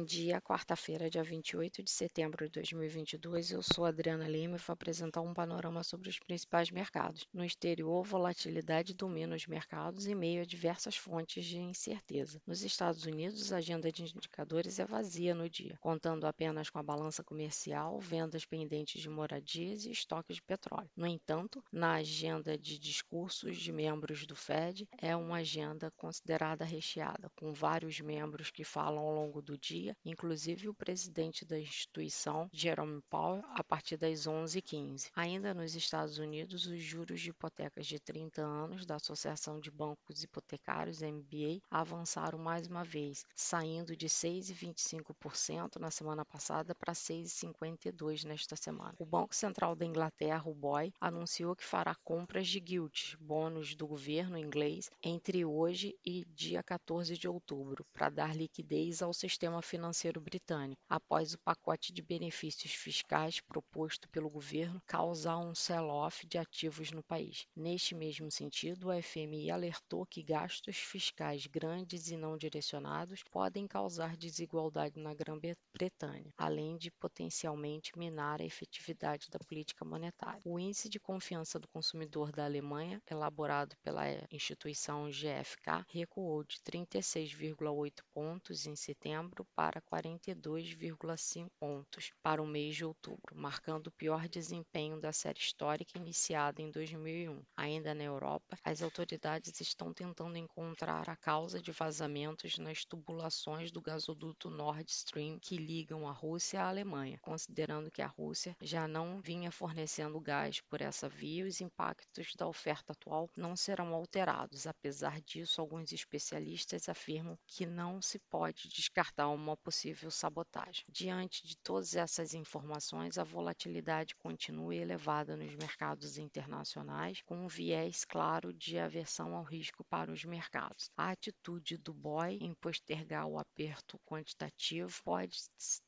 Bom dia, quarta-feira, dia 28 de setembro de 2022. Eu sou Adriana Lima e vou apresentar um panorama sobre os principais mercados. No exterior, volatilidade domina os mercados em meio a diversas fontes de incerteza. Nos Estados Unidos, a agenda de indicadores é vazia no dia, contando apenas com a balança comercial, vendas pendentes de moradias e estoques de petróleo. No entanto, na agenda de discursos de membros do Fed, é uma agenda considerada recheada, com vários membros que falam ao longo do dia dia, inclusive o presidente da instituição, Jerome Powell, a partir das 11h15. Ainda nos Estados Unidos, os juros de hipotecas de 30 anos da Associação de Bancos Hipotecários, MBA, avançaram mais uma vez, saindo de 6,25% na semana passada para 6,52% nesta semana. O Banco Central da Inglaterra, o BOE, anunciou que fará compras de gilts, bônus do governo inglês, entre hoje e dia 14 de outubro, para dar liquidez ao sistema financeiro britânico, após o pacote de benefícios fiscais proposto pelo governo causar um sell-off de ativos no país. Neste mesmo sentido, a FMI alertou que gastos fiscais grandes e não direcionados podem causar desigualdade na Grã-Bretanha, além de potencialmente minar a efetividade da política monetária. O índice de confiança do consumidor da Alemanha, elaborado pela instituição GfK, recuou de 36,8 pontos em setembro para 42,5 pontos para o mês de outubro, marcando o pior desempenho da série histórica iniciada em 2001. Ainda na Europa, as autoridades estão tentando encontrar a causa de vazamentos nas tubulações do gasoduto Nord Stream que ligam a Rússia à Alemanha, considerando que a Rússia já não vinha fornecendo gás por essa via, os impactos da oferta atual não serão alterados. Apesar disso, alguns especialistas afirmam que não se pode descartar uma uma possível sabotagem. Diante de todas essas informações, a volatilidade continua elevada nos mercados internacionais, com um viés claro de aversão ao risco para os mercados. A atitude do BOE em postergar o aperto quantitativo pode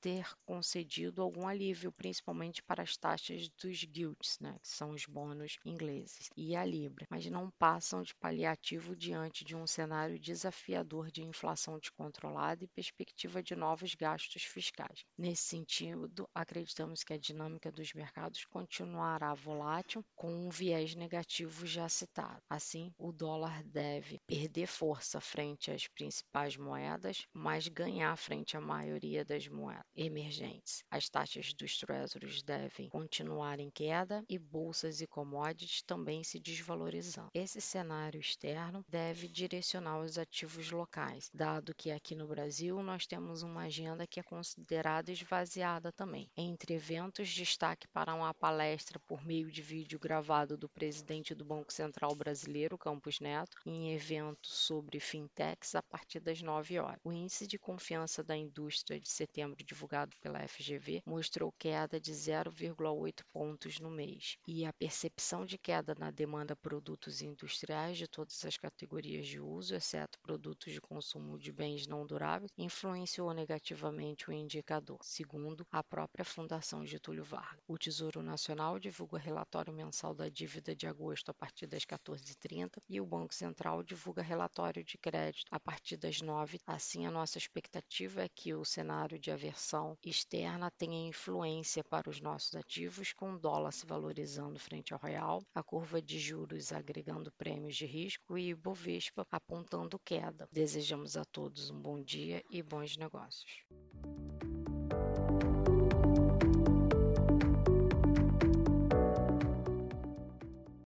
ter concedido algum alívio, principalmente para as taxas dos gilts, né, que são os bônus ingleses, e a Libra, mas não passam de paliativo diante de um cenário desafiador de inflação descontrolada e perspectiva de de novos gastos fiscais. Nesse sentido, acreditamos que a dinâmica dos mercados continuará volátil, com um viés negativo já citado. Assim, o dólar deve perder força frente às principais moedas, mas ganhar frente à maioria das moedas emergentes. As taxas dos treasuries devem continuar em queda e bolsas e commodities também se desvalorizando. Esse cenário externo deve direcionar os ativos locais, dado que aqui no Brasil nós temos uma agenda que é considerada esvaziada também. Entre eventos, destaque para uma palestra por meio de vídeo gravado do presidente do Banco Central Brasileiro, Campos Neto, em evento sobre fintechs a partir das 9 horas. O índice de confiança da indústria de setembro divulgado pela FGV mostrou queda de 0,8 pontos no mês, e a percepção de queda na demanda por produtos industriais de todas as categorias de uso, exceto produtos de consumo de bens não duráveis, influenciou negativamente o indicador, segundo a própria Fundação Getúlio Vargas. O Tesouro Nacional divulga relatório mensal da dívida de agosto a partir das 14h30 e o Banco Central divulga relatório de crédito a partir das 9 Assim, a nossa expectativa é que o cenário de aversão externa tenha influência para os nossos ativos, com o dólar se valorizando frente ao real, a curva de juros agregando prêmios de risco e o Bovespa apontando queda. Desejamos a todos um bom dia e bons negócios negócios.